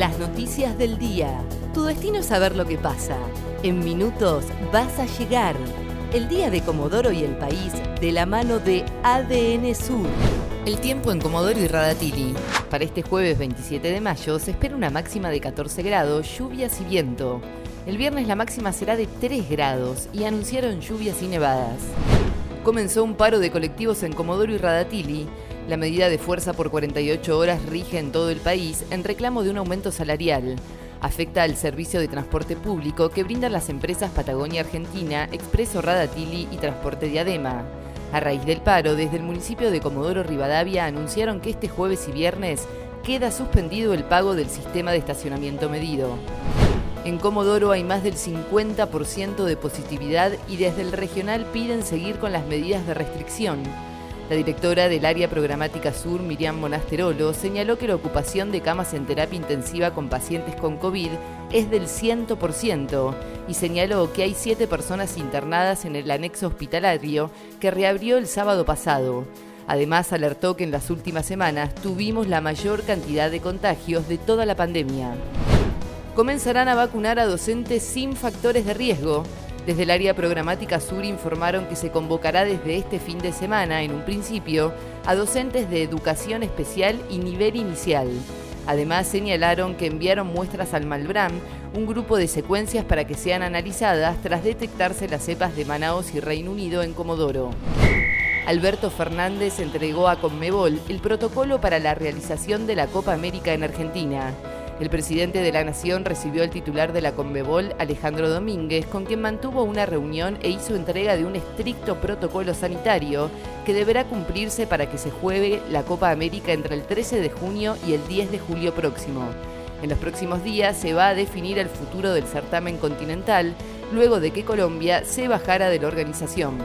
Las noticias del día. Tu destino es saber lo que pasa. En minutos vas a llegar. El día de Comodoro y el país de la mano de ADN Sur. El tiempo en Comodoro y Radatili. Para este jueves 27 de mayo se espera una máxima de 14 grados, lluvias y viento. El viernes la máxima será de 3 grados y anunciaron lluvias y nevadas. Comenzó un paro de colectivos en Comodoro y Radatili. La medida de fuerza por 48 horas rige en todo el país en reclamo de un aumento salarial. Afecta al servicio de transporte público que brindan las empresas Patagonia Argentina, Expreso Radatili y Transporte Diadema. A raíz del paro, desde el municipio de Comodoro Rivadavia anunciaron que este jueves y viernes queda suspendido el pago del sistema de estacionamiento medido. En Comodoro hay más del 50% de positividad y desde el regional piden seguir con las medidas de restricción. La directora del área programática sur, Miriam Monasterolo, señaló que la ocupación de camas en terapia intensiva con pacientes con COVID es del 100% y señaló que hay siete personas internadas en el anexo hospitalario que reabrió el sábado pasado. Además, alertó que en las últimas semanas tuvimos la mayor cantidad de contagios de toda la pandemia comenzarán a vacunar a docentes sin factores de riesgo. Desde el área programática sur informaron que se convocará desde este fin de semana, en un principio, a docentes de educación especial y nivel inicial. Además, señalaron que enviaron muestras al Malbram, un grupo de secuencias para que sean analizadas tras detectarse las cepas de Manaos y Reino Unido en Comodoro. Alberto Fernández entregó a Conmebol el protocolo para la realización de la Copa América en Argentina. El presidente de la Nación recibió al titular de la Conmebol, Alejandro Domínguez, con quien mantuvo una reunión e hizo entrega de un estricto protocolo sanitario que deberá cumplirse para que se juegue la Copa América entre el 13 de junio y el 10 de julio próximo. En los próximos días se va a definir el futuro del certamen continental, luego de que Colombia se bajara de la organización.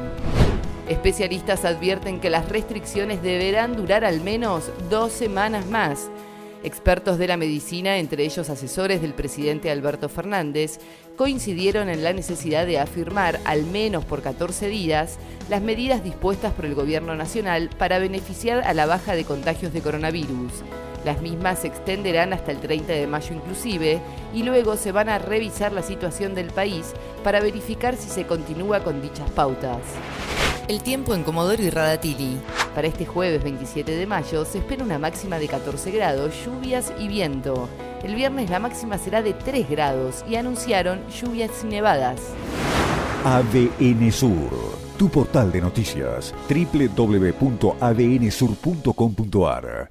Especialistas advierten que las restricciones deberán durar al menos dos semanas más. Expertos de la medicina, entre ellos asesores del presidente Alberto Fernández, coincidieron en la necesidad de afirmar, al menos por 14 días, las medidas dispuestas por el Gobierno Nacional para beneficiar a la baja de contagios de coronavirus. Las mismas se extenderán hasta el 30 de mayo inclusive y luego se van a revisar la situación del país para verificar si se continúa con dichas pautas. El tiempo en Comodoro y Radatili. Para este jueves 27 de mayo se espera una máxima de 14 grados, lluvias y viento. El viernes la máxima será de 3 grados y anunciaron lluvias y nevadas. ADN Sur, tu portal de noticias, www.adnsur.com.ar